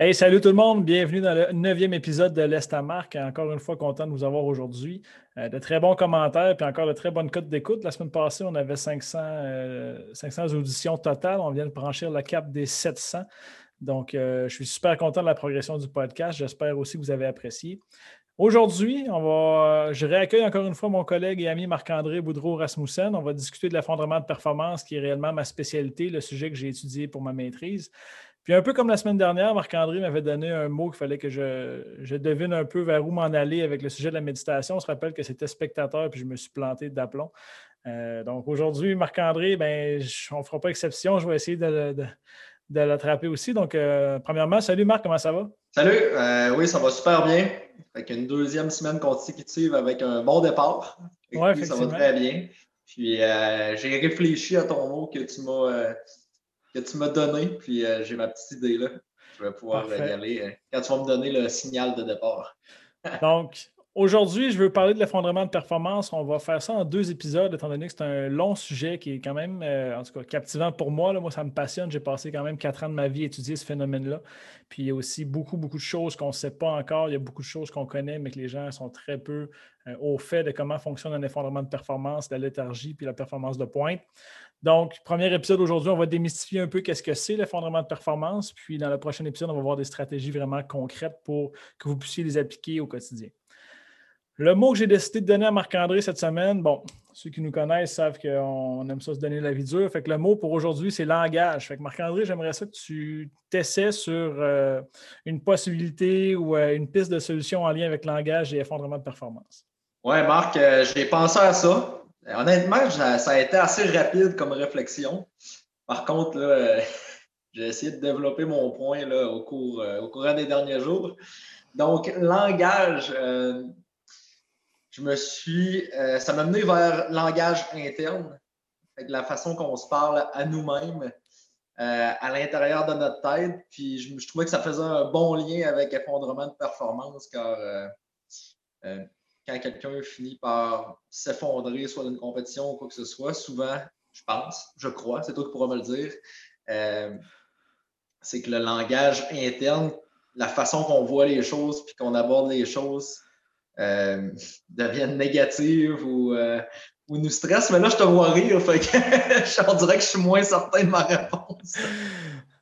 Hey, salut tout le monde, bienvenue dans le neuvième épisode de l'Est à Marque. Encore une fois, content de vous avoir aujourd'hui. Euh, de très bons commentaires, puis encore de très bonnes cotes d'écoute. La semaine passée, on avait 500, 500 euh, auditions totales. On vient de franchir le cap des 700. Donc, euh, je suis super content de la progression du podcast. J'espère aussi que vous avez apprécié. Aujourd'hui, on va, je réaccueille encore une fois mon collègue et ami Marc-André Boudreau-Rasmussen. On va discuter de l'effondrement de performance, qui est réellement ma spécialité, le sujet que j'ai étudié pour ma maîtrise. Puis un peu comme la semaine dernière, Marc-André m'avait donné un mot qu'il fallait que je, devine un peu vers où m'en aller avec le sujet de la méditation. On se rappelle que c'était spectateur, puis je me suis planté d'aplomb. Euh, donc aujourd'hui, Marc-André, ben, on ne fera pas exception. Je vais essayer de, l'attraper aussi. Donc, euh, premièrement, salut Marc, comment ça va? Salut, euh, oui, ça va super bien. Fait une deuxième semaine consécutive avec un bon départ. Oui, Ça va très bien. Puis j'ai réfléchi à ton mot que tu m'as que tu m'as donné, puis euh, j'ai ma petite idée là. Je vais pouvoir y aller euh, quand tu vas me donner le signal de départ. Donc, aujourd'hui, je veux parler de l'effondrement de performance. On va faire ça en deux épisodes, étant donné que c'est un long sujet qui est quand même, euh, en tout cas, captivant pour moi. Là. Moi, ça me passionne. J'ai passé quand même quatre ans de ma vie à étudier ce phénomène-là. Puis il y a aussi beaucoup, beaucoup de choses qu'on ne sait pas encore. Il y a beaucoup de choses qu'on connaît, mais que les gens sont très peu au fait de comment fonctionne un effondrement de performance, la léthargie, puis la performance de pointe. Donc, premier épisode aujourd'hui, on va démystifier un peu qu'est-ce que c'est l'effondrement de performance. Puis, dans le prochain épisode, on va voir des stratégies vraiment concrètes pour que vous puissiez les appliquer au quotidien. Le mot que j'ai décidé de donner à Marc-André cette semaine, bon, ceux qui nous connaissent savent qu'on aime ça se donner la vie dure. Fait que le mot pour aujourd'hui, c'est langage. Fait que Marc-André, j'aimerais ça que tu t'essaies sur euh, une possibilité ou euh, une piste de solution en lien avec langage et effondrement de performance. Oui, Marc, euh, j'ai pensé à ça. Honnêtement, ça a été assez rapide comme réflexion. Par contre, euh, j'ai essayé de développer mon point là, au, cours, euh, au courant des derniers jours. Donc, langage, euh, je me suis. ça m'a mené vers langage interne, la façon qu'on se parle à nous-mêmes, à l'intérieur de notre tête. Puis, je, je, trouvais que ça faisait un bon lien avec effondrement de performance, car quand quelqu'un finit par s'effondrer, soit dans une compétition ou quoi que ce soit, souvent, je pense, je crois, c'est toi qui pourras me le dire, euh, c'est que le langage interne, la façon qu'on voit les choses puis qu'on aborde les choses euh, deviennent négatives ou, euh, ou nous stressent. Mais là, je te vois rire, fait que je dirais que je suis moins certain de ma réponse.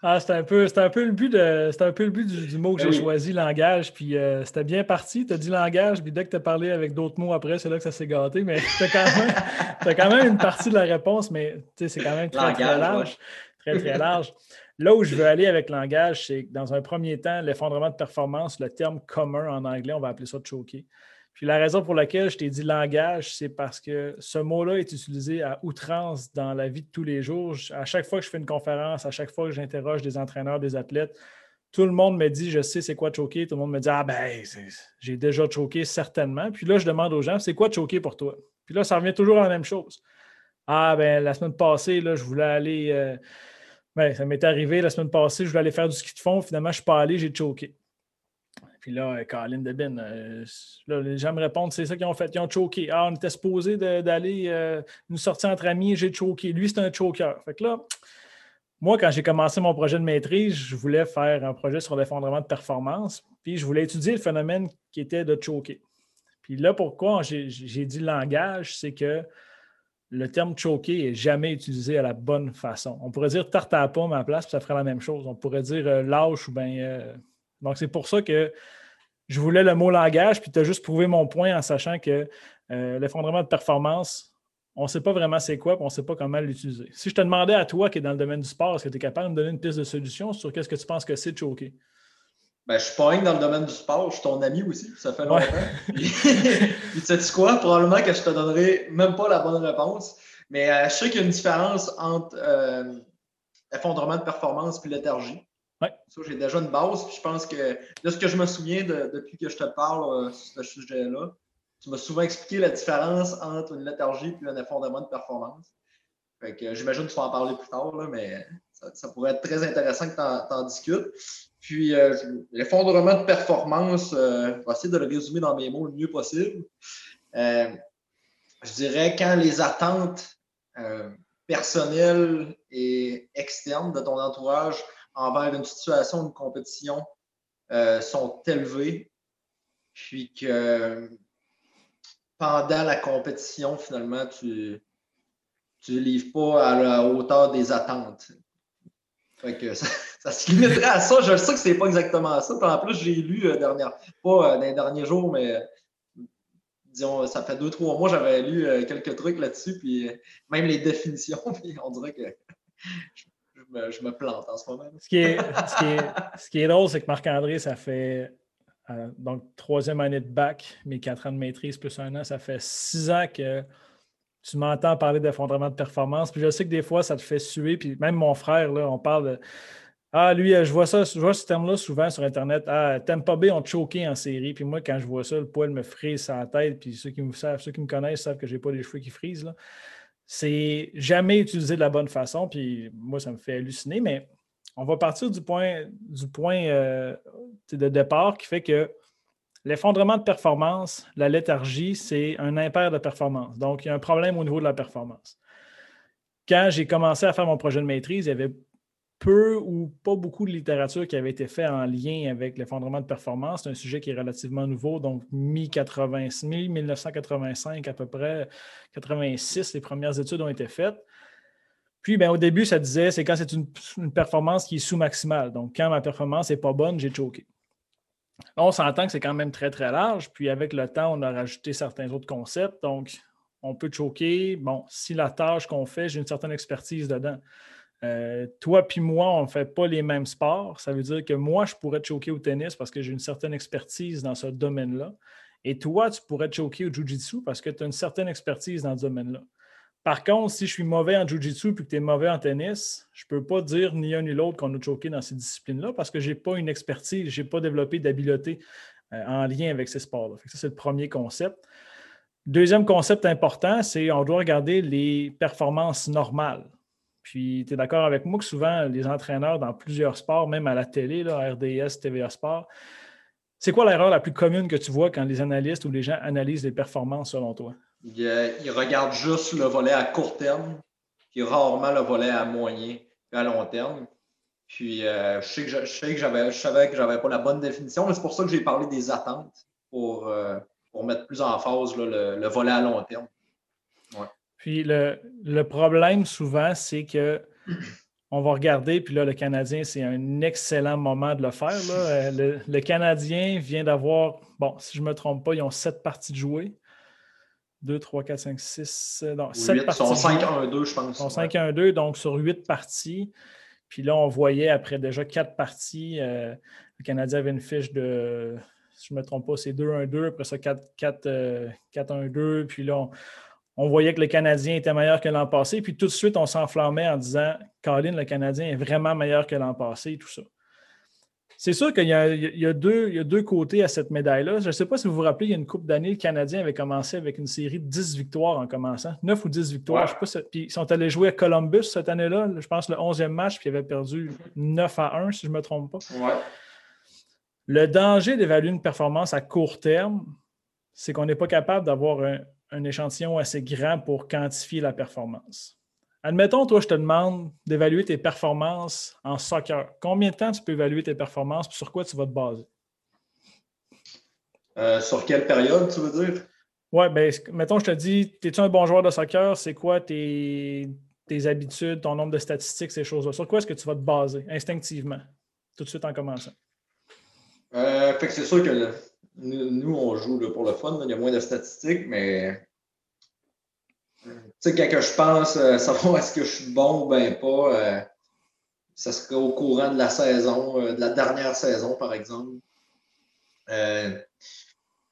Ah, c'était un peu, un peu le but de, un peu le but du, mot que j'ai choisi, langage. Puis euh, c'était bien parti. Tu as dit langage, puis dès que tu as parlé avec d'autres mots après, c'est là que ça s'est gâté. Mais tu as, quand même une partie de la réponse, mais c'est quand même très, très large. Très, très large. Là où je veux aller avec langage, c'est que dans un premier temps, l'effondrement de performance, le terme commun en anglais, on va appeler ça choker. Puis la raison pour laquelle je t'ai dit langage, c'est parce que ce mot-là est utilisé à outrance dans la vie de tous les jours. À chaque fois que je fais une conférence, à chaque fois que j'interroge des entraîneurs, des athlètes, tout le monde me dit, je sais c'est quoi choquer. Tout le monde me dit, ah ben, j'ai déjà choqué certainement. Puis là, je demande aux gens, c'est quoi choquer pour toi? Puis là, ça revient toujours à la même chose. Ah ben, la semaine passée, là, je voulais aller. Euh, ben, ça m'est arrivé la semaine passée, je voulais aller faire du ski de fond. Finalement, je ne suis pas allé, j'ai choqué. Puis là, Colin Debin, euh, les gens me répondent, c'est ça qu'ils ont fait. Ils ont choqué. Ah, on était supposé d'aller euh, nous sortir entre amis, j'ai choqué. Lui, c'est un choker. Fait que là, moi, quand j'ai commencé mon projet de maîtrise, je voulais faire un projet sur l'effondrement de performance. Puis je voulais étudier le phénomène qui était de choquer. Puis là, pourquoi j'ai dit langage, c'est que le terme choquer n'est jamais utilisé à la bonne façon. On pourrait dire tarte à pomme à ma place, puis ça ferait la même chose. On pourrait dire euh, lâche ou bien. donc, c'est pour ça que je voulais le mot langage, puis tu as juste prouvé mon point en sachant que euh, l'effondrement de performance, on ne sait pas vraiment c'est quoi, et on ne sait pas comment l'utiliser. Si je te demandais à toi qui est dans le domaine du sport, est-ce que tu es capable de me donner une piste de solution sur qu'est-ce que tu penses que c'est de choquer? Ben, je suis pas dans le domaine du sport, je suis ton ami aussi, ça fait longtemps. puis, tu sais quoi? Probablement que je te donnerai même pas la bonne réponse. Mais euh, je sais qu'il y a une différence entre euh, effondrement de performance et léthargie. Ouais. Ça, j'ai déjà une base. Puis je pense que de ce que je me souviens depuis que je te parle euh, sur ce sujet-là, tu m'as souvent expliqué la différence entre une léthargie et un effondrement de performance. Fait que j'imagine que tu vas en parler plus tard, mais ça, pourrait être très intéressant que tu en, discutes. Puis l'effondrement de performance, je vais essayer de le résumer dans mes mots le mieux possible. je dirais quand les attentes euh, personnel et externe de ton entourage envers une situation, une compétition euh, sont élevés, puis que pendant la compétition, finalement, tu ne livres pas à la hauteur des attentes. que ça, se limiterait à ça. Je sais que c'est pas exactement ça. en plus, j'ai lu euh, dernière, pas dans les derniers jours, mais disons, ça fait deux, trois mois, j'avais lu euh, quelques trucs là-dessus, puis euh, même les définitions, puis on dirait que je, me, plante en ce moment. Ce qui est, drôle, c'est que Marc-André, ça fait euh, donc troisième année de bac, mes quatre ans de maîtrise plus un an, ça fait six ans que tu m'entends parler d'effondrement de performance. Puis je sais que des fois, ça te fait suer. Puis même mon frère, là, on parle de ah, lui, je vois ça, je vois ce terme-là souvent sur Internet. Ah, Tampa Bay ont choqué en série. Puis moi, quand je vois ça, le poil me frise la tête. Puis ceux qui me savent, ceux qui me connaissent savent que je n'ai pas les cheveux qui frisent. C'est jamais utilisé de la bonne façon. Puis moi, ça me fait halluciner. Mais on va partir du point, du point euh, de départ qui fait que l'effondrement de performance, la léthargie, c'est un impair de performance. Donc, il y a un problème au niveau de la performance. Quand j'ai commencé à faire mon projet de maîtrise, il y avait peu ou pas beaucoup de littérature qui avait été faite en lien avec l'effondrement de performance. C'est un sujet qui est relativement nouveau, donc mi-1985 à peu près, 86, les premières études ont été faites. Puis, ben, au début, ça disait, c'est quand c'est une, performance qui est sous-maximale. Donc, quand ma performance n'est pas bonne, j'ai choqué. on s'entend que c'est quand même très, très large. Puis, avec le temps, on a rajouté certains autres concepts. Donc, on peut choquer. Bon, si la tâche qu'on fait, j'ai une certaine expertise dedans. Euh, toi puis moi, on ne fait pas les mêmes sports. Ça veut dire que moi, je pourrais te choquer au tennis parce que j'ai une certaine expertise dans ce domaine-là. Et toi, tu pourrais te choquer au Jiu-Jitsu parce que tu as une certaine expertise dans ce domaine-là. Par contre, si je suis mauvais en Jiu-Jitsu et que tu es mauvais en tennis, je ne peux pas dire ni un ni l'autre qu'on a choqué dans ces disciplines-là parce que je n'ai pas une expertise, je n'ai pas développé d'habileté euh, en lien avec ces sports-là. Ça, c'est le premier concept. Deuxième concept important, c'est qu'on doit regarder les performances normales. Puis, tu es d'accord avec moi que souvent, les entraîneurs dans plusieurs sports, même à la télé, RDS, TVA Sport, c'est quoi l'erreur la plus commune que tu vois quand les analystes ou les gens analysent les performances selon toi? Ils, regardent juste le volet à court terme, puis rarement le volet à moyen et à long terme. Puis euh, je sais que je, j'avais, je savais pas la bonne définition, mais c'est pour ça que j'ai parlé des attentes pour, euh, pour mettre plus en phase le, volet à long terme. Puis le, problème souvent, c'est que on va regarder, puis là, le Canadien, c'est un excellent moment de le faire. Euh, le, Canadien vient d'avoir, bon, si je ne me trompe pas, ils ont sept parties de jouer. 2, 3, 4, 5, 6, non, 7 parties. Ils sont 5-1-2, je pense. Ils sont 5-1-2, donc sur 8 parties. Puis là, on voyait après déjà 4 parties, euh, le Canadien avait une fiche de, si je ne me trompe pas, c'est 2-1-2, après ça 4-1-2, puis là, on, on voyait que le Canadien était meilleur que l'an passé. Puis tout de suite, on s'enflammait en disant Colin, le Canadien est vraiment meilleur que l'an passé et tout ça. C'est sûr qu'il y, a, deux, côtés à cette médaille-là. Je ne sais pas si vous vous rappelez, il y a une coupe d'années, le Canadien avait commencé avec une série de 10 victoires en commençant. 9 ou 10 victoires. Je sais pas puis ils sont allés jouer à Columbus cette année-là, je pense le 11e match, puis ils avaient perdu 9 à 1, si je ne me trompe pas. Le danger d'évaluer une performance à court terme, c'est qu'on n'est pas capable d'avoir un, un échantillon assez grand pour quantifier la performance. Admettons, toi, je te demande d'évaluer tes performances en soccer. Combien de temps tu peux évaluer tes performances et sur quoi tu vas te baser? Euh, sur quelle période, tu veux dire? Oui, bien, mettons, je te dis, es-tu un bon joueur de soccer? C'est quoi tes, habitudes, ton nombre de statistiques, ces choses-là? Sur quoi est-ce que tu vas te baser instinctivement, tout de suite en commençant? Euh, fait que c'est sûr que nous, on joue pour le fun. Il y a moins de statistiques, mais Tu sais, quand je pense euh, savoir est-ce que je suis bon ou bien pas, euh, ça serait au courant de la saison, de la dernière saison, par exemple.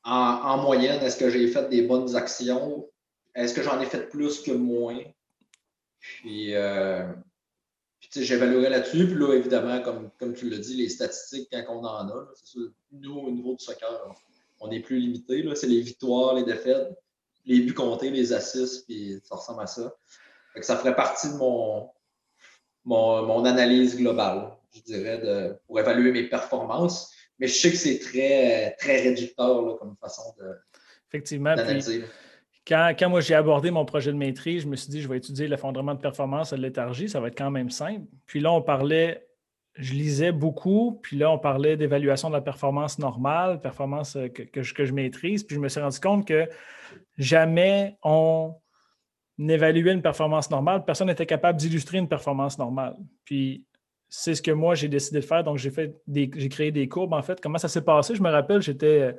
En, moyenne, est-ce que j'ai fait des bonnes actions? Est-ce que j'en ai fait plus que moins? Puis, j'évaluerais là-dessus. Puis là, évidemment, comme, comme tu l'as dit, les statistiques, quand on en a, c'est nous, au niveau du soccer, on est plus limité. C'est les victoires, les défaites, les buts comptés, les assists, puis ça ressemble à ça. ça ferait partie de mon, mon, analyse globale, je dirais, de, pour évaluer mes performances. Mais je sais que c'est très, très réducteur comme façon de, Effectivement. Quand, moi j'ai abordé mon projet de maîtrise, je me suis dit, je vais étudier l'effondrement de performance de léthargie, ça va être quand même simple. Puis là, on parlait, je lisais beaucoup, puis là, on parlait d'évaluation de la performance normale, performance euh, que, je, que, je, maîtrise, puis je me suis rendu compte que jamais on évaluait une performance normale, personne n'était capable d'illustrer une performance normale. Puis c'est ce que moi j'ai décidé de faire, donc j'ai fait j'ai créé des courbes en fait. Comment ça s'est passé? Je me rappelle, j'étais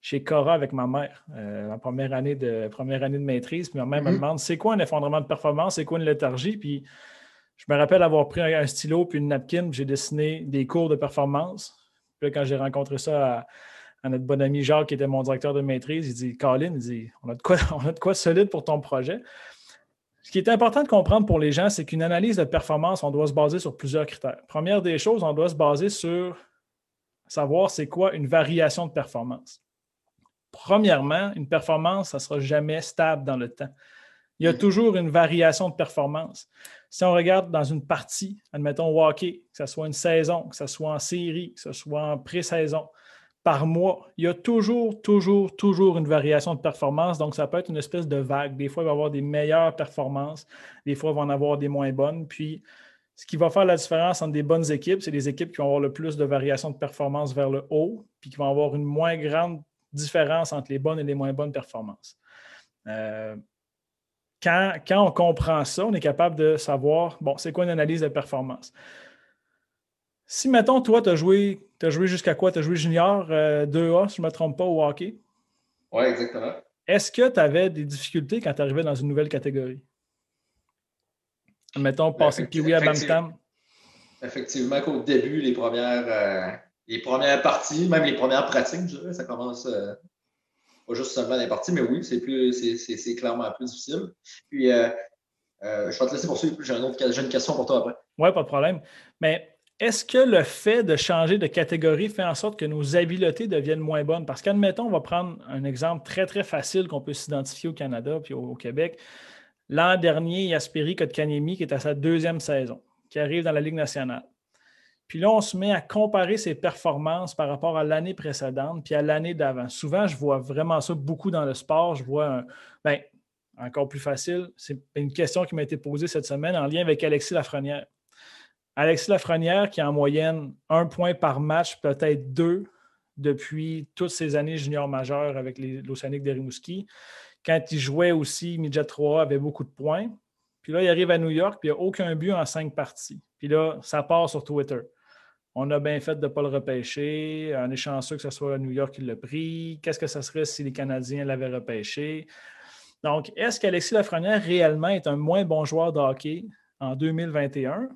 chez Cora avec ma mère, euh, en première année, de, première année de maîtrise. Puis ma mère me mhm. demande c'est quoi un effondrement de performance, c'est quoi une léthargie? Puis je me rappelle avoir pris un, stylo puis une napkin, j'ai dessiné des cours de performance. Puis quand j'ai rencontré ça à, notre bon ami Jacques, qui était mon directeur de maîtrise, il dit Colin, il dit on a de quoi, on a de quoi solide pour ton projet. Ce qui est important de comprendre pour les gens, c'est qu'une analyse de performance, on doit se baser sur plusieurs critères. Première des choses, on doit se baser sur savoir c'est quoi une variation de performance. Premièrement, une performance, ça ne sera jamais stable dans le temps. Il y a mm. toujours une variation de performance. Si on regarde dans une partie, admettons au hockey, que ce soit une saison, que ce soit en série, que ce soit en pré-saison, par mois, il y a toujours, toujours, toujours une variation de performance. Donc, ça peut être une espèce de vague. Des fois, il va y avoir des meilleures performances, des fois, il va en avoir des moins bonnes. Puis, ce qui va faire la différence entre des bonnes équipes, c'est les équipes qui vont avoir le plus de variations de performance vers le haut, puis qui vont avoir une moins grande différence entre les bonnes et les moins bonnes performances. Euh, quand, on comprend ça, on est capable de savoir, bon, c'est quoi une analyse de performance? Si, mettons, toi, tu as joué, as joué jusqu'à quoi? Tu as joué junior 2A, euh, si je ne me trompe pas, au hockey? Oui, exactement. Est-ce que tu avais des difficultés quand tu arrivais dans une nouvelle catégorie? Mettons, passer Piwi à Bamtam. Effectivement, qu'au début, les premières, euh, les premières parties, même les premières pratiques, je dirais, ça commence euh, pas juste seulement les parties, mais oui, c'est plus c'est clairement plus difficile. Puis euh, euh, je vais te laisser poursuivre, j'ai une, autre, une question pour toi après. Oui, pas de problème. Mais est-ce que le fait de changer de catégorie fait en sorte que nos habiletés deviennent moins bonnes? Parce qu'admettons, on va prendre un exemple très, très facile qu'on peut s'identifier au Canada puis au, Québec. L'an dernier, il y a qui est à sa deuxième saison, qui arrive dans la Ligue nationale. Puis là, on se met à comparer ses performances par rapport à l'année précédente puis à l'année d'avant. Souvent, je vois vraiment ça beaucoup dans le sport. Je vois un. Bien, encore plus facile, c'est une question qui m'a été posée cette semaine en lien avec Alexis Lafrenière. Alexis Lafrenière, qui en moyenne un point par match, peut-être deux, depuis toutes ces années junior majeures avec l'Océanique de Rimouski. Quand il jouait aussi, Midget 3 avait beaucoup de points. Puis là, il arrive à New York, puis il n'y a aucun but en cinq parties. Puis là, ça part sur Twitter. On a bien fait de ne pas le repêcher. On est chanceux que ce soit New York qui l'a pris. Qu'est-ce que ça serait si les Canadiens l'avaient repêché? Donc, est-ce qu'Alexis Lafrenière réellement est un moins bon joueur de hockey en 2021?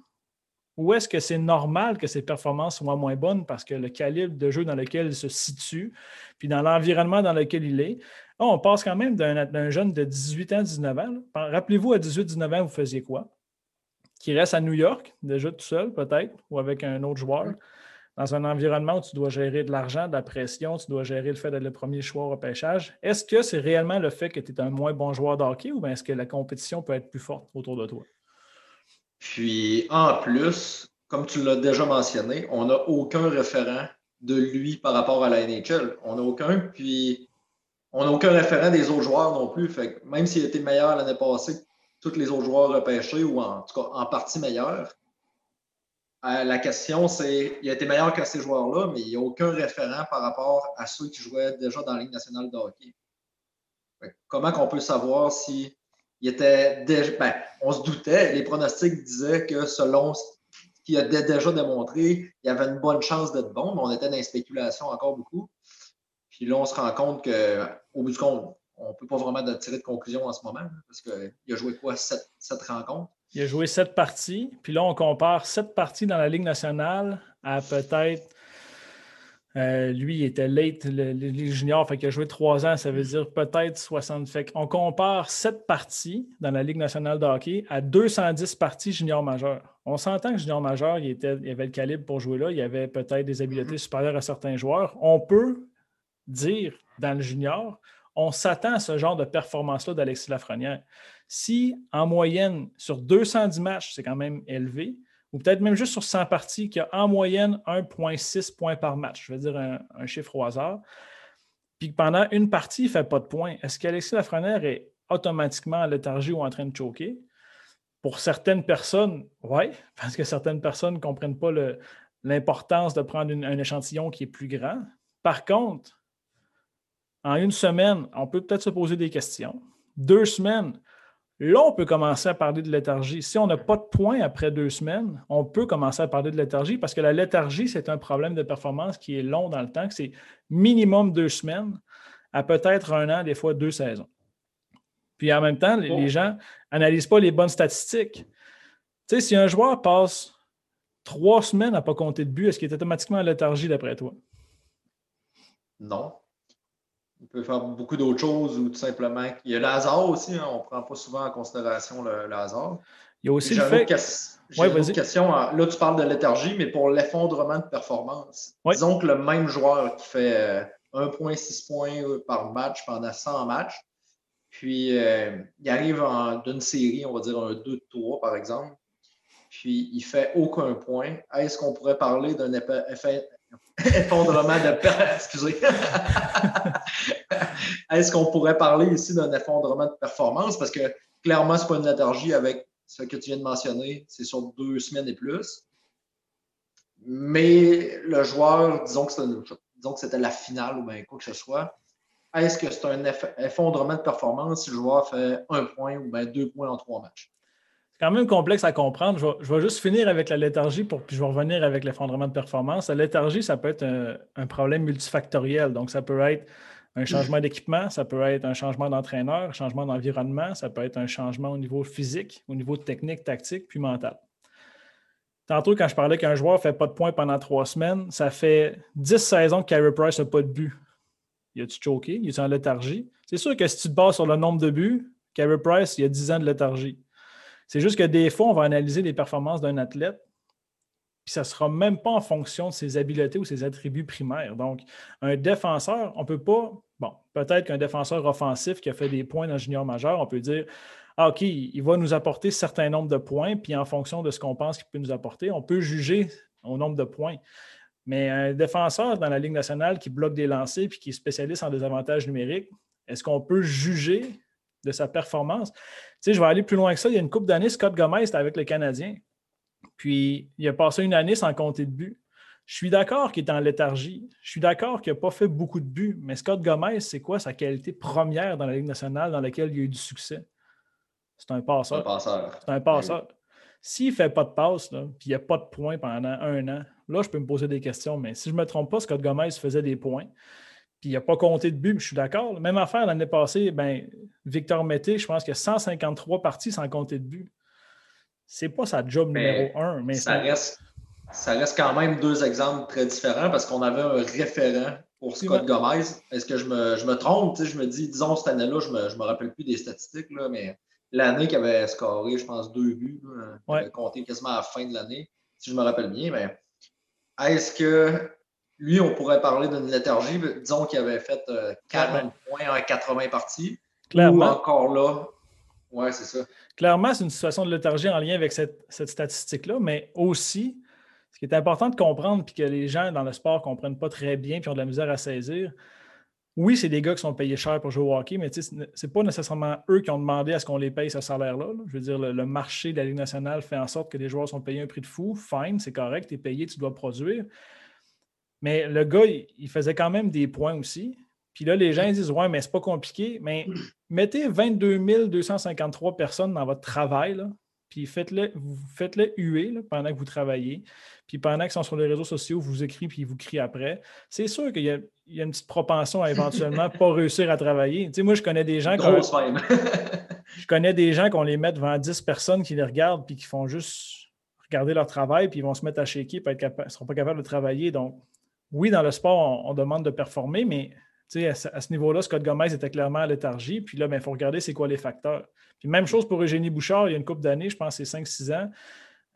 Ou est-ce que c'est normal que ses performances soient moins bonnes parce que le calibre de jeu dans lequel il se situe, puis dans l'environnement dans lequel il est, on passe quand même d'un jeune de 18 ans, 19 ans. Rappelez-vous, à 18-19 ans, vous faisiez quoi? Qui reste à New York, déjà tout seul peut-être, ou avec un autre joueur, dans un environnement où tu dois gérer de l'argent, de la pression, tu dois gérer le fait d'être le premier choix au repêchage. Est-ce que c'est réellement le fait que tu es un moins bon joueur de hockey ou est-ce que la compétition peut être plus forte autour de toi? Puis en plus, comme tu l'as déjà mentionné, on n'a aucun référent de lui par rapport à la NHL. On n'a aucun, puis on n'a aucun référent des autres joueurs non plus. Fait même s'il était meilleur l'année passée tous les autres joueurs repêchés ou en tout cas en partie meilleurs. Euh, la question, c'est il a été meilleur que ces joueurs-là, mais il n'y a aucun référent par rapport à ceux qui jouaient déjà dans la Ligue nationale de hockey. comment qu'on peut savoir si il était déjà. Ben, on se doutait, les pronostics disaient que selon ce qu'il a déjà démontré, il y avait une bonne chance d'être bon, mais on était dans les spéculations encore beaucoup. Puis là, on se rend compte qu'au bout du compte, on ne peut pas vraiment tirer de conclusion en ce moment, parce qu'il a joué quoi, sept, rencontres? Il a joué sept parties, puis là, on compare sept parties dans la Ligue nationale à peut-être. Euh, lui, il était late, le, Ligue junior, fait qu'il a joué trois ans, ça veut dire peut-être 60. Fait on compare sept parties dans la Ligue nationale de hockey à 210 parties junior majeur. On s'entend que junior majeur, il, était, il avait le calibre pour jouer là, il avait peut-être des habiletés mm-hmm. supérieures à certains joueurs. On peut dire dans le junior, on s'attend à ce genre de performance-là d'Alexis Lafrenière. Si en moyenne, sur 210 matchs, c'est quand même élevé, ou peut-être même juste sur 100 parties, qu'il y a en moyenne 1,6 points par match, je veux dire un, chiffre au hasard, puis pendant une partie, il ne fait pas de points, est-ce qu'Alexis Lafrenière est automatiquement en léthargie ou en train de choquer? Pour certaines personnes, oui, parce que certaines personnes ne comprennent pas l'importance de prendre un échantillon qui est plus grand. Par contre, en une semaine, on peut peut-être se poser des questions. Deux semaines, là, on peut commencer à parler de léthargie. Si on n'a pas de points après deux semaines, on peut commencer à parler de léthargie parce que la léthargie, c'est un problème de performance qui est long dans le temps, que c'est minimum deux semaines à peut-être un an, des fois deux saisons. Puis en même temps, les oh. gens n'analysent pas les bonnes statistiques. Tu sais, si un joueur passe trois semaines à ne pas compter de but, est-ce qu'il est automatiquement en léthargie d'après toi? Non. Il peut faire beaucoup d'autres choses ou tout simplement. Il y a le hasard aussi, hein. on ne prend pas souvent en considération le, hasard. Il y a aussi le fait. J'ai une question. Là, tu parles de léthargie, mais pour l'effondrement de performance. Disons que le même joueur qui fait 1,6 euh, points euh, par match pendant 100 matchs, puis euh, il arrive d'une série, on va dire un 2-3 par exemple, puis il fait aucun point. Est-ce qu'on pourrait parler d'un effet effondrement de Excusez. Est-ce qu'on pourrait parler ici d'un effondrement de performance? Parce que clairement, ce n'est pas une léthargie avec ce que tu viens de mentionner. C'est sur deux semaines et plus. Mais le joueur, disons que c'était la finale ou bien quoi que ce soit, est-ce que c'est un effondrement de performance si le joueur fait un point ou bien deux points en trois matchs? Quand même complexe à comprendre. Je vais, juste finir avec la léthargie, pour, puis je vais revenir avec l'effondrement de performance. La léthargie, ça peut être un, problème multifactoriel. Donc, ça peut être un changement d'équipement, ça peut être un changement d'entraîneur, un changement d'environnement, ça peut être un changement au niveau physique, au niveau technique, tactique, puis mental. Tantôt, quand je parlais qu'un joueur ne fait pas de points pendant trois semaines, ça fait dix saisons que Carey Price n'a pas de but. Il a-tu choqué? Il est en léthargie? C'est sûr que si tu te bases sur le nombre de buts, Carey Price, il y a 10 ans de léthargie. C'est juste que des fois, on va analyser les performances d'un athlète, puis ça ne sera même pas en fonction de ses habiletés ou ses attributs primaires. Donc, un défenseur, on ne peut pas, bon, peut-être qu'un défenseur offensif qui a fait des points dans junior majeur, on peut dire, ah, OK, il va nous apporter un certain nombre de points, puis en fonction de ce qu'on pense qu'il peut nous apporter, on peut juger au nombre de points. Mais un défenseur dans la Ligue nationale qui bloque des lancers puis qui est spécialiste en désavantages numériques, est-ce qu'on peut juger de sa performance. Tu sais, je vais aller plus loin que ça. Il y a une coupe d'années, Scott Gomez était avec le Canadien. Puis, il a passé une année sans compter de buts. Je suis d'accord qu'il est en léthargie. Je suis d'accord qu'il n'a pas fait beaucoup de buts. Mais Scott Gomez, c'est quoi sa qualité première dans la Ligue nationale dans laquelle il a eu du succès? C'est un passeur. C'est un passeur. S'il ne fait pas de passe, puis il n'y a pas de points pendant un an, là, je peux me poser des questions. Mais si je ne me trompe pas, Scott Gomez faisait des points puis il n'a pas compté de but, je suis d'accord. Même affaire l'année passée, ben, Victor Mété, je pense qu'il y a 153 parties sans compter de but. C'est pas sa job numéro un, mais ça reste, ça reste quand même deux exemples très différents parce qu'on avait un référent pour Scott Gomez. Est-ce que je me, je me trompe? Je me dis, disons, cette année-là, je ne me, je me, rappelle plus des statistiques, là, mais l'année qu'il avait scoré, je pense, deux buts, là, avait compté quasiment à la fin de l'année, si je me rappelle bien. Mais est-ce que lui, on pourrait parler d'une léthargie. Disons qu'il avait fait 40 euh, points en 80 parties. Clairement. Ou encore là. Oui, c'est ça. Clairement, c'est une situation de léthargie en lien avec cette, statistique-là, mais aussi, ce qui est important de comprendre, puis que les gens dans le sport ne comprennent pas très bien, puis ont de la misère à saisir, oui, c'est des gars qui sont payés cher pour jouer au hockey, mais ce n'est pas nécessairement eux qui ont demandé à ce qu'on les paye ce salaire-là. Je veux dire, le, le, marché de la Ligue nationale fait en sorte que les joueurs sont payés un prix de fou. Fine, c'est correct, tu es payé, tu dois produire. Mais le gars, il, faisait quand même des points aussi. Puis là, les gens disent Ouais, mais c'est pas compliqué. Mais mettez 22 253 personnes dans votre travail. puis faites-le faites -le huer pendant que vous travaillez. Puis pendant qu'ils sont sur les réseaux sociaux, vous écrivez puis ils vous crient après. C'est sûr qu'il y, a une petite propension à éventuellement pas réussir à travailler. Tu sais, moi, je connais des gens. je connais des gens qu'on les met devant 10 personnes qui les regardent puis qui font juste regarder leur travail, puis ils vont se mettre à shaker, puis ils ne seront pas capables de travailler. Donc, oui, dans le sport, on, demande de performer, mais à ce, ce niveau-là, Scott Gomez était clairement à léthargie. Puis là, il ben, faut regarder c'est quoi les facteurs. Puis même chose pour Eugénie Bouchard, il y a une couple d'années, je pense c'est 5-6 ans.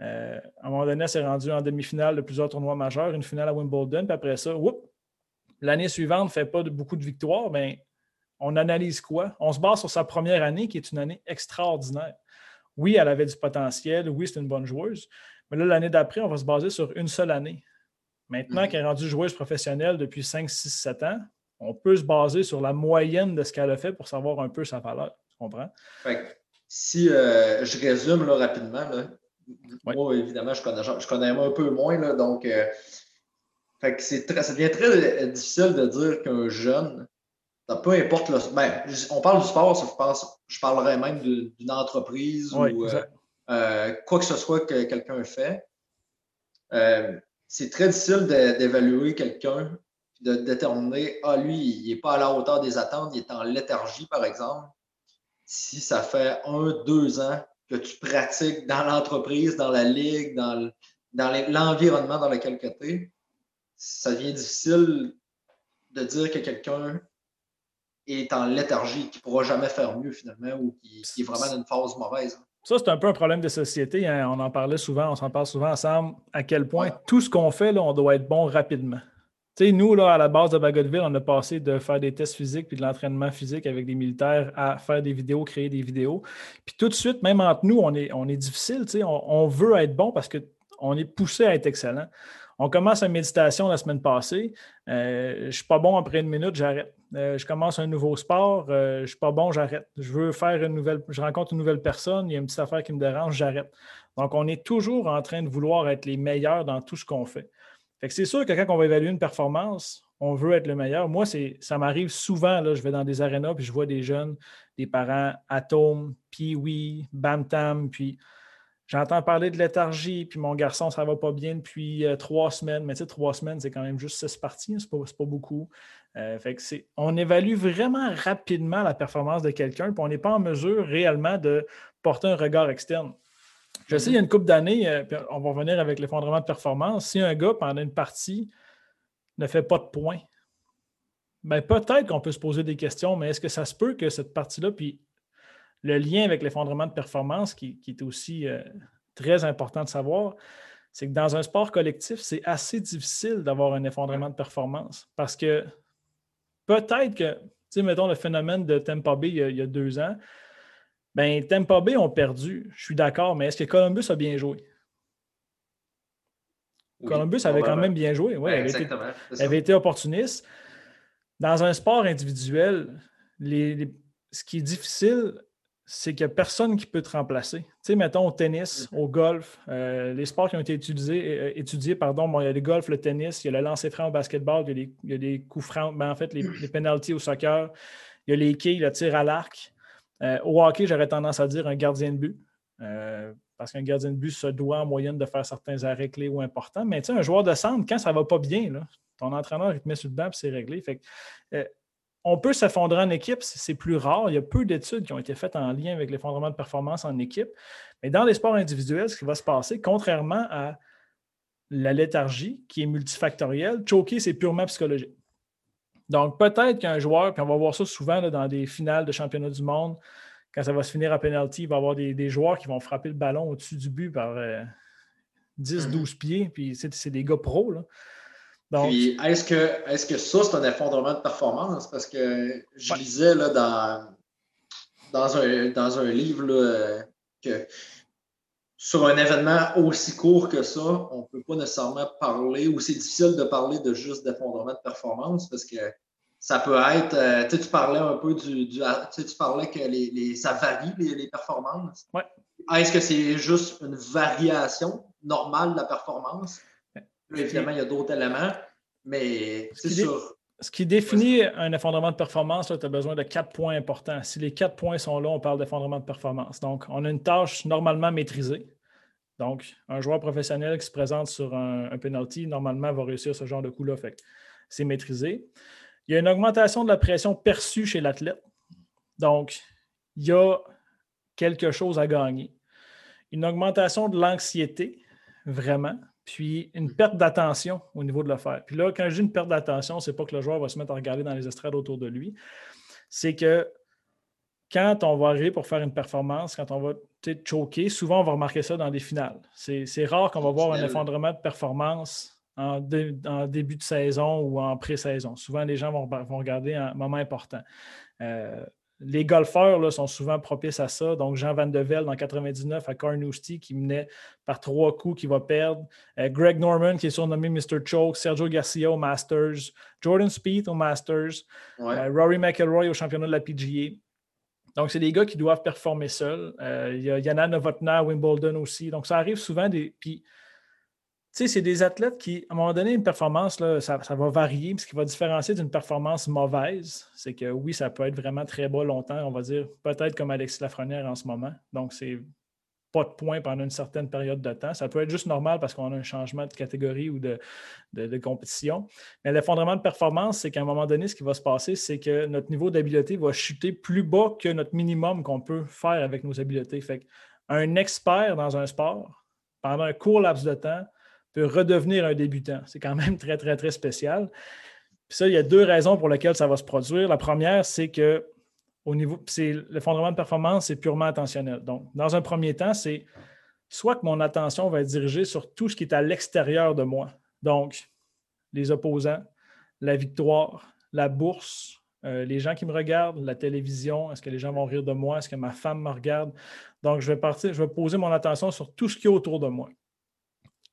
Euh, à un moment donné, elle s'est rendue en demi-finale de plusieurs tournois majeurs, une finale à Wimbledon, puis après ça, l'année suivante ne fait pas beaucoup de victoires, mais ben, on analyse quoi? On se base sur sa première année, qui est une année extraordinaire. Oui, elle avait du potentiel, oui, c'est une bonne joueuse, mais là, l'année d'après, on va se baser sur une seule année. Maintenant mhm. qu'elle est rendue joueuse professionnelle depuis 5, 6, 7 ans, on peut se baser sur la moyenne de ce qu'elle a fait pour savoir un peu sa valeur. Tu comprends? si euh, je résume là, rapidement, moi, évidemment, je connais, je connais un peu moins, là, donc euh, fait que très, ça devient très euh, difficile de dire qu'un jeune, peu importe le. Ben, on parle du sport, je, pense, je parlerais même d'une entreprise ou quoi que ce soit que quelqu'un fait. C'est très difficile d'évaluer quelqu'un de déterminer, ah, lui, il n'est pas à la hauteur des attentes, il est en léthargie, par exemple. Si ça fait un, deux ans que tu pratiques dans l'entreprise, dans la ligue, dans l'environnement dans lequel tu es, ça devient difficile de dire que quelqu'un est en léthargie, qui ne pourra jamais faire mieux finalement ou qui, est vraiment dans une phase mauvaise. Ça, c'est un peu un problème de société. Hein. On en parlait souvent, on s'en parle souvent ensemble, à quel point tout ce qu'on fait, là, on doit être bon rapidement. Tu sais, nous, là, à la base de Bagotville, on a passé de faire des tests physiques puis de l'entraînement physique avec des militaires à faire des vidéos, créer des vidéos. Puis tout de suite, même entre nous, on est, on est difficile. Tu sais, on, veut être bon parce qu'on est poussé à être excellent. On commence une méditation la semaine passée. Euh, je ne suis pas bon après une minute, j'arrête. Euh, je commence un nouveau sport, euh, je ne suis pas bon, j'arrête. Je veux faire une nouvelle, je rencontre une nouvelle personne, il y a une petite affaire qui me dérange, j'arrête. Donc, on est toujours en train de vouloir être les meilleurs dans tout ce qu'on fait c'est sûr que quand on va évaluer une performance, on veut être le meilleur. Moi, ça m'arrive souvent, je vais dans des arénas puis je vois des jeunes, des parents Atom, Pee-Wee, Bantam, puis j'entends parler de léthargie, puis mon garçon, ça ne va pas bien depuis euh, trois semaines. Mais tu sais, trois semaines, c'est quand même juste six parties, c'est pas, beaucoup. Euh, on évalue vraiment rapidement la performance de quelqu'un, puis on n'est pas en mesure réellement de porter un regard externe. Je sais, il y a une couple d'années, euh, on va revenir avec l'effondrement de performance. Si un gars, pendant une partie, ne fait pas de points, ben peut-être qu'on peut se poser des questions, mais est-ce que ça se peut que cette partie-là, puis le lien avec l'effondrement de performance, qui, est aussi euh, très important de savoir, c'est que dans un sport collectif, c'est assez difficile d'avoir un effondrement de performance parce que peut-être que, tu sais, mettons le phénomène de Tampa Bay il y a deux ans, ben, Tampa Bay ont perdu, je suis d'accord, mais est-ce que Columbus a bien joué? Columbus avait quand même bien joué. Oui, elle avait, été, opportuniste. Dans un sport individuel, ce qui est difficile, c'est qu'il n'y a personne qui peut te remplacer. Tu sais, mettons au tennis, mm-hmm. au golf, euh, les sports qui ont été étudiés, euh, étudiés pardon, bon, il y a le golf, le tennis, il y a le lancer franc au basketball, il y a des, coups francs, ben, en fait, les, les penalties au soccer, il y a les quilles, le tir à l'arc. Euh, au hockey, j'aurais tendance à dire un gardien de but. Euh, parce qu'un gardien de but se doit en moyenne de faire certains arrêts clés ou importants. Mais tu sais, un joueur de centre, quand ça ne va pas bien, ton entraîneur te met sur le banc et c'est réglé. Fait euh, on peut s'effondrer en équipe, c'est plus rare. Il y a peu d'études qui ont été faites en lien avec l'effondrement de performance en équipe. Mais dans les sports individuels, ce qui va se passer, contrairement à la léthargie, qui est multifactorielle, choker, c'est purement psychologique. Donc, peut-être qu'un joueur, puis on va voir ça souvent dans des finales de championnat du monde, quand ça va se finir à penalty, il va y avoir des, joueurs qui vont frapper le ballon au-dessus du but par 10-12 mm-hmm. pieds, puis c'est des gars pros. Puis, est-ce que, est que ça, c'est un effondrement de performance? Parce que je lisais là, dans, dans, un, dans un livre que sur un événement aussi court que ça, on ne peut pas nécessairement parler, ou c'est difficile de parler de juste d'effondrement de performance parce que ça peut être, euh, tu parlais un peu du, tu parlais que les, ça varie les, performances. Ouais. Est-ce que c'est juste une variation normale de la performance? Évidemment, il y a d'autres éléments, mais c'est sûr. ce qui définit un effondrement de performance, tu as besoin de quatre points importants. Si les quatre points sont là, on parle d'effondrement de performance. Donc, on a une tâche normalement maîtrisée. Donc, un joueur professionnel qui se présente sur un, penalty, normalement, va réussir ce genre de coup-là. c'est maîtrisé. Il y a une augmentation de la pression perçue chez l'athlète. Donc, il y a quelque chose à gagner. Une augmentation de l'anxiété, vraiment puis une perte d'attention au niveau de l'affaire. Puis là, quand je dis une perte d'attention, c'est pas que le joueur va se mettre à regarder dans les estrades autour de lui. C'est que quand on va arriver pour faire une performance, quand on va choquer, souvent on va remarquer ça dans des finales. C'est rare qu'on va voir un effondrement de performance en, début de saison ou en pré-saison. Souvent, les gens vont, vont, regarder un moment important. Euh, les golfeurs là, sont souvent propices à ça. Donc, Jean Van de Velde en 99 à Carnoustie qui menait par trois coups, qui va perdre. Euh, Greg Norman qui est surnommé Mr. Choke. Sergio Garcia au Masters. Jordan Speed au Masters. Euh, Rory McElroy au championnat de la PGA. Donc, c'est des gars qui doivent performer seuls. Euh, il y a Yana Novotna à Wimbledon aussi. Donc, ça arrive souvent des. Puis, sais, c'est des athlètes qui, à un moment donné, une performance, là, ça, va varier. Ce qui va différencier d'une performance mauvaise, c'est que oui, ça peut être vraiment très bas longtemps, on va dire, peut-être comme Alexis Lafrenière en ce moment. Donc, c'est pas de points pendant une certaine période de temps. Ça peut être juste normal parce qu'on a un changement de catégorie ou de, compétition. Mais l'effondrement de performance, c'est qu'à un moment donné, ce qui va se passer, c'est que notre niveau d'habileté va chuter plus bas que notre minimum qu'on peut faire avec nos habiletés. Fait un expert dans un sport, pendant un court laps de temps, peut redevenir un débutant. C'est quand même très, très, très spécial. Puis ça, il y a deux raisons pour lesquelles ça va se produire. La première, c'est que au niveau, c'est l'effondrement de performance, c'est purement attentionnel. Donc, dans un premier temps, c'est soit que mon attention va être dirigée sur tout ce qui est à l'extérieur de moi. Donc, les opposants, la victoire, la bourse, euh, les gens qui me regardent, la télévision, est-ce que les gens vont rire de moi, est-ce que ma femme me regarde? Donc, je vais partir, je vais poser mon attention sur tout ce qui est autour de moi.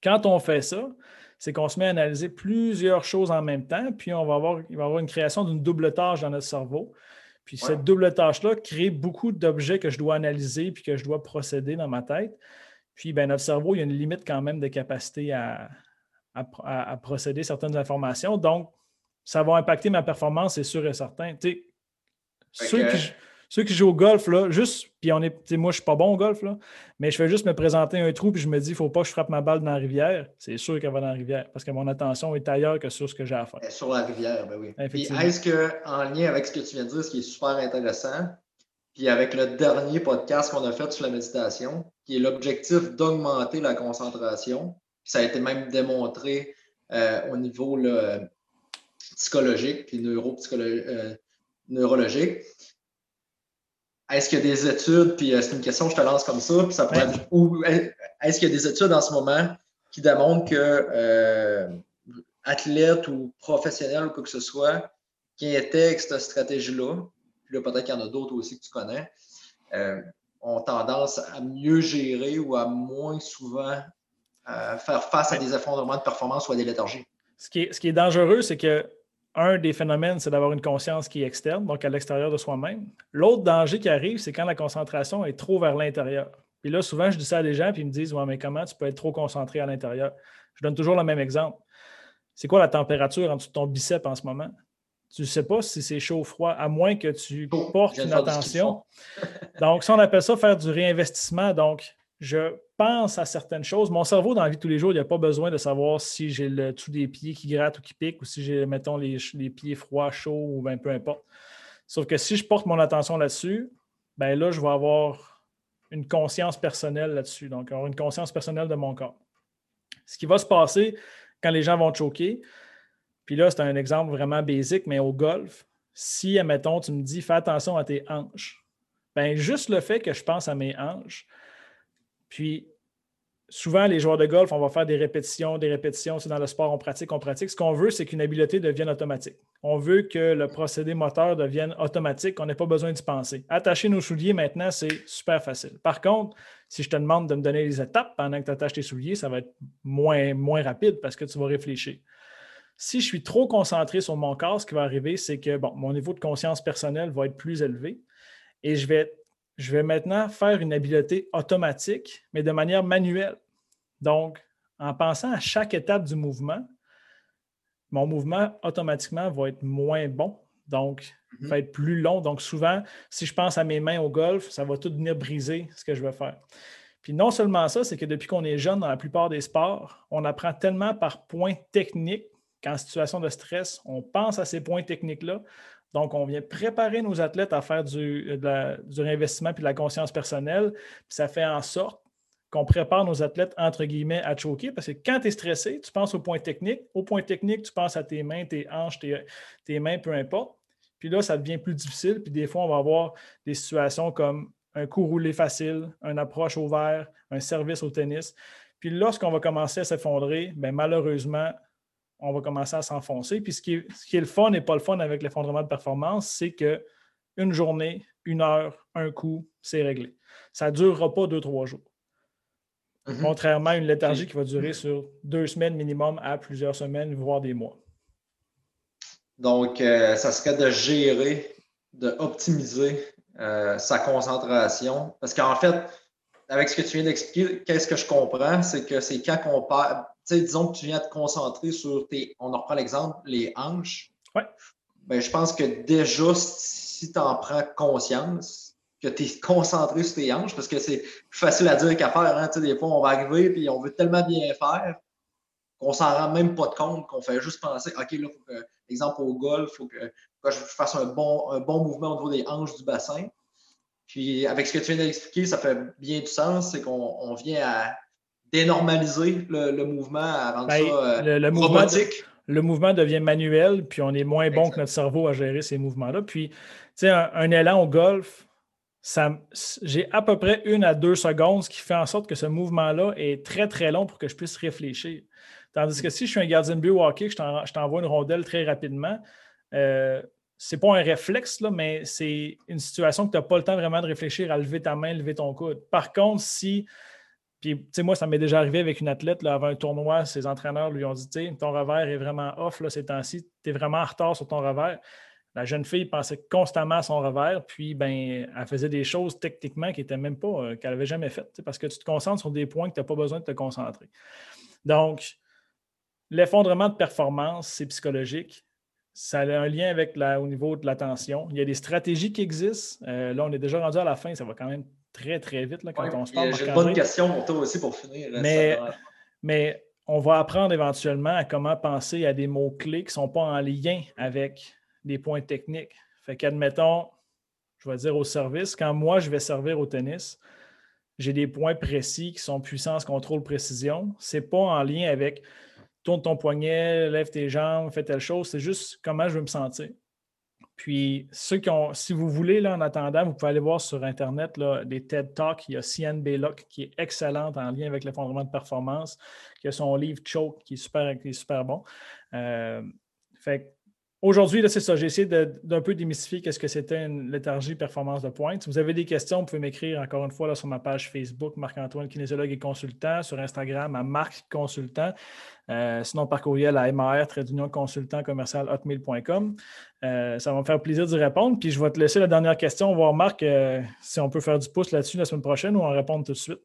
Quand on fait ça, c'est qu'on se met à analyser plusieurs choses en même temps, puis on va avoir, il va y avoir une création d'une double tâche dans notre cerveau. Puis cette double tâche-là crée beaucoup d'objets que je dois analyser puis que je dois procéder dans ma tête. Puis ben, notre cerveau, il y a une limite quand même de capacité à, à, procéder certaines informations. Donc, ça va impacter ma performance, c'est sûr et certain. Tu ceux qui, ceux qui jouent au golf, là, juste, puis on est, moi, je suis pas bon au golf, là, mais je fais juste me présenter un trou, puis je me dis, il ne faut pas que je frappe ma balle dans la rivière. C'est sûr qu'elle va dans la rivière, parce que mon attention est ailleurs que sur ce que j'ai à faire. Sur la rivière, ben oui. est-ce qu'en lien avec ce que tu viens de dire, ce qui est super intéressant, puis avec le dernier podcast qu'on a fait sur la méditation, qui est l'objectif d'augmenter la concentration, ça a été même démontré euh, au niveau psychologique puis euh, neurologique. Est-ce qu'il y a des études, puis euh, c'est une question que je te lance comme ça, puis ça pourrait ou est-ce qu'il y a des études en ce moment qui démontrent que euh, athlètes ou professionnels ou quoi que ce soit qui avec cette stratégie-là, puis là peut-être qu'il y en a d'autres aussi que tu connais, euh, ont tendance à mieux gérer ou à moins souvent faire face à des effondrements de performance ou à des léthargies? Ce qui est, ce qui est dangereux, c'est que un des phénomènes, c'est d'avoir une conscience qui est externe, donc à l'extérieur de soi-même. L'autre danger qui arrive, c'est quand la concentration est trop vers l'intérieur. Puis là, souvent, je dis ça à des gens, puis ils me disent Ouais, mais comment tu peux être trop concentré à l'intérieur Je donne toujours le même exemple. C'est quoi la température en dessous de ton bicep en ce moment? Tu ne sais pas si c'est chaud ou froid, à moins que tu portes une attention. donc, ça, on appelle ça faire du réinvestissement. Donc, je pense à certaines choses. Mon cerveau, dans la vie de tous les jours, il n'a pas besoin de savoir si j'ai le tout des pieds qui grattent ou qui piquent ou si j'ai, mettons, les, pieds froids, chauds ou bien peu importe. Sauf que si je porte mon attention là-dessus, ben là, je vais avoir une conscience personnelle là-dessus. Donc, avoir une conscience personnelle de mon corps. Ce qui va se passer quand les gens vont choquer, puis là, c'est un exemple vraiment basique, mais au golf, si, admettons, tu me dis fais attention à tes hanches, ben juste le fait que je pense à mes hanches, puis, souvent, les joueurs de golf, on va faire des répétitions, des répétitions. C'est dans le sport, on pratique, on pratique. Ce qu'on veut, c'est qu'une habileté devienne automatique. On veut que le procédé moteur devienne automatique, qu'on n'ait pas besoin d'y penser. Attacher nos souliers maintenant, c'est super facile. Par contre, si je te demande de me donner les étapes pendant que tu attaches tes souliers, ça va être moins, moins rapide parce que tu vas réfléchir. Si je suis trop concentré sur mon corps, ce qui va arriver, c'est que bon, mon niveau de conscience personnelle va être plus élevé et je vais je vais maintenant faire une habileté automatique, mais de manière manuelle. Donc, en pensant à chaque étape du mouvement, mon mouvement automatiquement va être moins bon. Donc, Mhm. va être plus long. Donc, souvent, si je pense à mes mains au golf, ça va tout venir briser ce que je veux faire. Puis non seulement ça, c'est que depuis qu'on est jeune dans la plupart des sports, on apprend tellement par points techniques qu'en situation de stress, on pense à ces points techniques-là. Donc, on vient préparer nos athlètes à faire du, du réinvestissement puis de la conscience personnelle. Ça fait en sorte qu'on prépare nos athlètes, entre guillemets, à choquer. Parce que quand tu es stressé, tu penses aux points techniques. Aux points techniques, tu penses à tes mains, tes hanches, tes, tes mains, peu importe. Puis là, ça devient plus difficile. Puis des fois, on va avoir des situations comme un coup roulé facile, une approche au vert, un service au tennis. Puis lorsqu'on va commencer à s'effondrer, bien, malheureusement, on va commencer à s'enfoncer. Puis ce qui, est, ce qui est le fun et pas le fun avec l'effondrement de performance, c'est que une journée, une heure, un coup, c'est réglé. Ça ne durera pas deux, trois jours. Mhm. Contrairement à une léthargie qui va durer sur deux semaines minimum à plusieurs semaines, voire des mois. Donc, euh, ça serait de gérer, de optimiser euh, sa concentration. Parce qu'en fait, avec ce que tu viens d'expliquer, qu'est-ce que je comprends, c'est que c'est quand on sais, disons que tu viens te concentrer sur tes, on en reprend l'exemple, les hanches. Ouais. Ben, je pense que déjà, si tu en prends conscience, que tu es concentré sur tes hanches, parce que c'est plus facile à dire qu'à faire. Hein? Des fois, on va arriver et on veut tellement bien faire qu'on s'en rend même pas de compte, qu'on fait juste penser, OK, là, il faut que, exemple au golf, il faut que, je fasse un bon, un bon mouvement au niveau des hanches du bassin. Puis avec ce que tu viens d'expliquer, ça fait bien du sens, c'est qu'on on vient à dénormaliser le, le mouvement, rendre Ben, ça euh, le, le mouvement, robotique. le mouvement devient manuel, puis on est moins bon que notre cerveau à gérer ces mouvements-là. Puis, tu sais, un, un élan au golf, j'ai à peu près une à deux secondes, ce qui fait en sorte que ce mouvement-là est très, très long pour que je puisse réfléchir. Tandis que si je suis un gardien de but au hockey, que je t'en- je t'envoie une rondelle très rapidement, euh, c'est pas un réflexe, là, mais c'est une situation que tu n'as pas le temps vraiment de réfléchir à lever ta main, lever ton coude. Par contre, si puis, tu sais, moi, ça m'est déjà arrivé avec une athlète là, avant un tournoi. Ses entraîneurs lui ont dit Tu sais, ton revers est vraiment off là, ces temps-ci. Tu vraiment en retard sur ton revers. La jeune fille pensait constamment à son revers, puis ben, elle faisait des choses techniquement qui n'étaient même pas, euh, qu'elle n'avait jamais faites, parce que tu te concentres sur des points que tu n'as pas besoin de te concentrer. Donc, l'effondrement de performance, c'est psychologique. Ça a un lien avec la, au niveau de l'attention. Il y a des stratégies qui existent. Euh, là, on est déjà rendu à la fin. Ça va quand même très, très vite là, quand Ouais, on se parle. J'ai une bonne question pour toi aussi pour finir. Mais- Ça- Mais on va apprendre éventuellement à comment penser à des mots-clés qui ne sont pas en lien avec des points techniques. Fait qu'admettons, je vais dire au service, quand moi je vais servir au tennis, j'ai des points précis qui sont puissance, contrôle, précision. Ce n'est pas en lien avec tourne ton poignet, lève tes jambes, fais telle chose. C'est juste comment je veux me sentir. Puis, ceux qui ont, si vous voulez, là, en attendant, vous pouvez aller voir sur Internet là, des TED Talks. Il y a Cian Baylock qui est excellente en lien avec l'effondrement de performance, qui a son livre Choke qui est super, qui est super bon. Euh, fait Aujourd'hui, c'est ça. J'ai essayé d'un peu démystifier qu'est-ce que c'était une léthargie performance de pointe. Si vous avez des questions, vous pouvez m'écrire encore une fois là, sur ma page Facebook, Marc-Antoine, kinésiologue et consultant, sur Instagram à Marc Consultant, Euh, sinon par courriel à MAR, consultant commercial hotmail.com. Euh, ça va me faire plaisir d'y répondre. Puis je vais te laisser la dernière question, voir Marc euh, si on peut faire du pouce là-dessus la semaine prochaine ou en répondre tout de suite.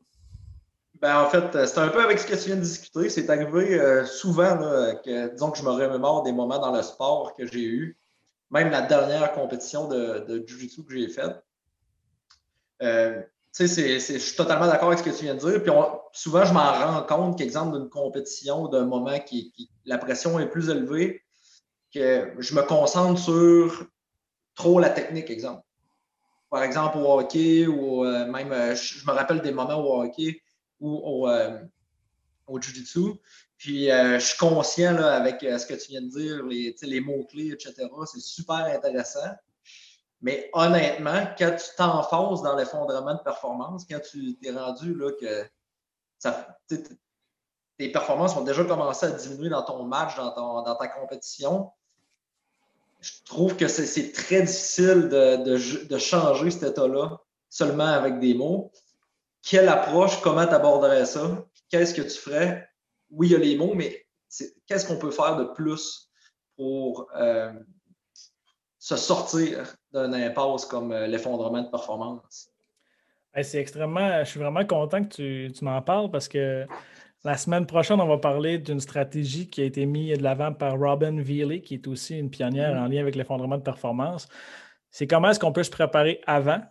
Ben, en fait, euh, c'est un peu avec ce que tu viens de discuter. C'est arrivé euh, souvent là, que, disons que je me remémore des moments dans le sport que j'ai eu. Même la dernière compétition de, de Jiu-Jitsu que j'ai faite. Euh, tu sais, je suis totalement d'accord avec ce que tu viens de dire. Puis souvent, je m'en rends compte qu'exemple d'une compétition, d'un moment qui, qui- la pression est plus élevée, que je me concentre sur trop la technique, exemple. Par exemple, au hockey ou même, je, je me rappelle des moments au hockey ou au, euh, au Jiu-Jitsu. Puis euh, je suis conscient là, avec euh, ce que tu viens de dire, les, mots-clés, etc. C'est super intéressant. Mais honnêtement, quand tu t'enfonces dans l'effondrement de performance, quand tu t'es rendu là, que tes performances ont déjà commencé à diminuer dans ton match, dans, ton- dans ta compétition, je trouve que c'est- très difficile de changer cet état-là seulement avec des mots. Quelle approche, comment tu aborderais ça? Qu'est-ce que tu ferais? Oui, il y a les mots, mais qu'est-ce qu'on peut faire de plus pour euh, se sortir d'un impasse comme euh, l'effondrement de performance? C'est extrêmement. Je suis vraiment content que tu, tu m'en parles parce que La semaine prochaine, on va parler d'une stratégie qui a été mise de l'avant par Robin Veely, qui est aussi une pionnière mm-hmm. en lien avec l'effondrement de performance. C'est comment est-ce qu'on peut se préparer avant,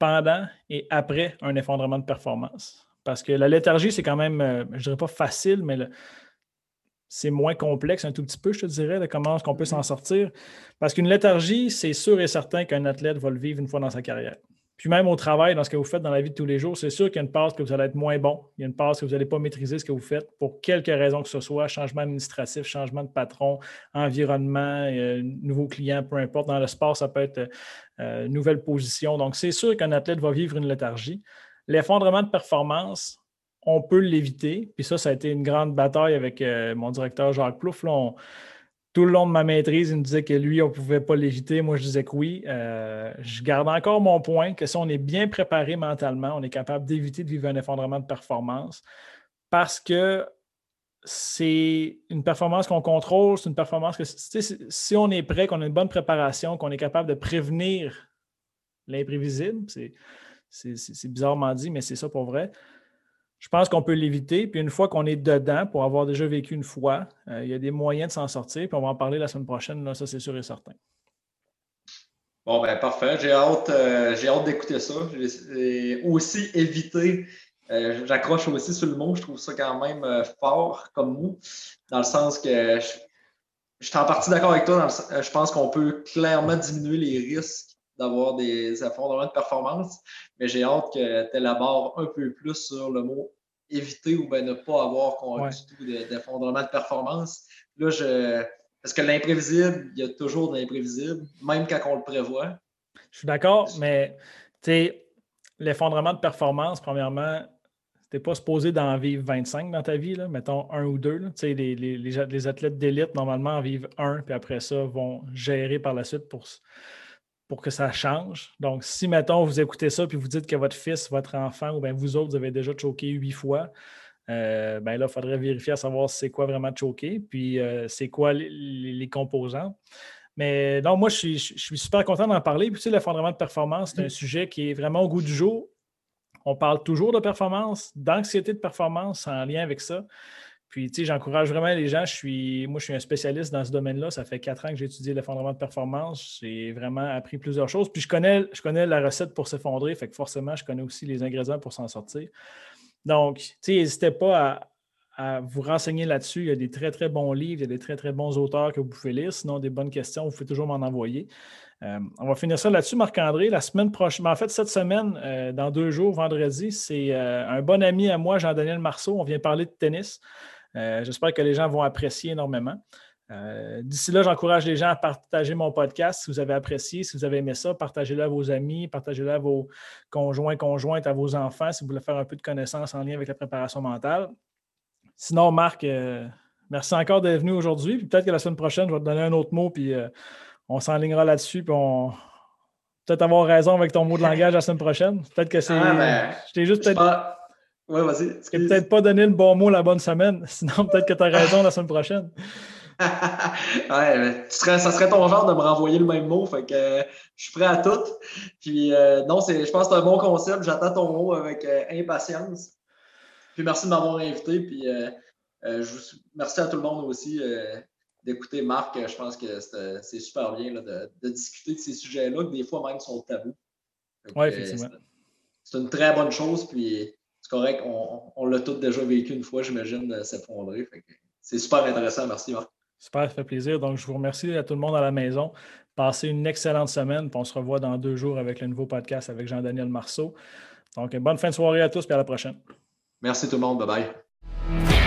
pendant et après un effondrement de performance. Parce que la léthargie, c'est quand même, euh, je ne dirais pas facile, mais c'est moins complexe un tout petit peu, je te dirais, de comment est-ce qu'on peut s'en mm-hmm. sortir. Parce qu'une léthargie, c'est sûr et certain qu'un athlète va le vivre une fois dans sa carrière. Puis même au travail, dans ce que vous faites dans la vie de tous les jours, c'est sûr qu'il y a une passe que vous allez être moins bon. Il y a une passe que vous n'allez pas maîtriser ce que vous faites pour quelque raison que ce soit, changement administratif, changement de patron, environnement, euh, nouveau client, peu importe. Dans le sport, ça peut être euh, nouvelle position. Donc, c'est sûr qu'un athlète va vivre une léthargie. L'effondrement de performance, on peut l'éviter. Puis ça, ça a été une grande bataille avec euh, mon directeur Jacques Plouf. Tout le long de ma maîtrise, il me disait que lui, on ne pouvait pas l'éviter. Moi, je disais que oui. Euh, je garde encore mon point que si on est bien préparé mentalement, on est capable d'éviter de vivre un effondrement de performance parce que c'est une performance qu'on contrôle, c'est une performance que si on est prêt, qu'on a une bonne préparation, qu'on est capable de prévenir l'imprévisible, c'est bizarrement dit, mais c'est ça pour vrai je pense qu'on peut l'éviter. Puis une fois qu'on est dedans, pour avoir déjà vécu une fois, euh, il y a des moyens de s'en sortir. Puis on va en parler la semaine prochaine, là, ça c'est sûr et certain. Bon, ben parfait. J'ai hâte, euh, hâte d'écouter ça. J'ai aussi évité, euh, j'accroche aussi sur le mot, je trouve ça quand même fort comme mot, dans le sens que je, je suis en partie d'accord avec toi. je pense qu'on peut clairement diminuer les risques d'avoir des effondrements de performance, mais j'ai hâte que tu élabores un peu plus sur le mot éviter ou bien ne pas avoir du tout d'effondrement de, performance. Là, je. Parce que l'imprévisible, il y a toujours de l'imprévisible, même quand on le prévoit. Je suis d'accord, mais tu sais, l'effondrement de performance, premièrement, tu n'es pas supposé d'en vivre 25 dans ta vie, là, mettons un ou deux. Les, les, les, les, athlètes d'élite, normalement, en vivent un, puis après ça, vont gérer par la suite pour pour que ça change. Donc, si, mettons, vous écoutez ça puis vous dites que votre fils, votre enfant ou bien vous autres, vous avez déjà choqué huit fois, euh, ben là, il faudrait vérifier à savoir c'est quoi vraiment choqué, puis euh, c'est quoi les, composants. Mais donc, moi, je suis, je suis super content d'en parler. Puis, tu sais, l'effondrement de performance, c'est un sujet qui est vraiment au goût du jour. On parle toujours de performance, d'anxiété de performance en lien avec ça. Puis, tu sais, j'encourage vraiment les gens. Je suis, moi, je suis un spécialiste dans ce domaine-là. Ça fait quatre ans que j'ai étudié l'effondrement de performance. J'ai vraiment appris plusieurs choses. Puis, je connais, je connais la recette pour s'effondrer. Fait que forcément, je connais aussi les ingrédients pour s'en sortir. Donc, tu sais, n'hésitez pas à, vous renseigner là-dessus. Il y a des très, très bons livres. Il y a des très, très bons auteurs que vous pouvez lire. Sinon, des bonnes questions, vous pouvez toujours m'en envoyer. Euh, on va finir ça là-dessus, Marc-André. La semaine prochaine, en fait, cette semaine, euh, dans deux jours, vendredi, c'est euh, un bon ami à moi, Jean-Daniel Marceau. On vient parler de tennis. J'espère que les gens vont apprécier énormément. D'ici là, j'encourage les gens à partager mon podcast si vous avez apprécié, si vous avez aimé ça, partagez-le à vos amis, partagez-le à vos conjoints, conjointes, à vos enfants si vous voulez faire un peu de connaissances en lien avec la préparation mentale. Sinon, Marc, merci encore d'être venu aujourd'hui. Peut-être que la semaine prochaine, je vais te donner un autre mot, puis on s'enlignera là-dessus, puis on peut-être avoir raison avec ton mot de langage la semaine prochaine. Peut-être que c'est. Ah, ben, je t'ai juste peut-être. Oui, vas-y. Tu peut-être pas donné le bon mot la bonne semaine. Sinon, peut-être que tu as raison la semaine prochaine. ouais, ça serait ton genre de me renvoyer le même mot. Fait que euh, je suis prêt à tout. Puis euh, non, je pense que c'est un bon concept. J'attends ton mot avec euh, impatience. Puis merci de m'avoir invité. Puis je merci à tout le monde aussi d'écouter Marc. Je pense que c'est super bien de, de, discuter de ces sujets-là, que des fois même sont tabous. Oui, effectivement. C'est une très bonne chose. Puis c'est correct, on, l'a tous déjà vécu une fois, j'imagine, s'effondrer. C'est super intéressant. Merci, Marc. Super, ça fait plaisir. Donc, je vous remercie à tout le monde à la maison. Passez une excellente semaine. Puis on se revoit dans deux jours avec le nouveau podcast avec Jean-Daniel Marceau. Donc, bonne fin de soirée à tous et à la prochaine. Merci tout le monde. Bye bye.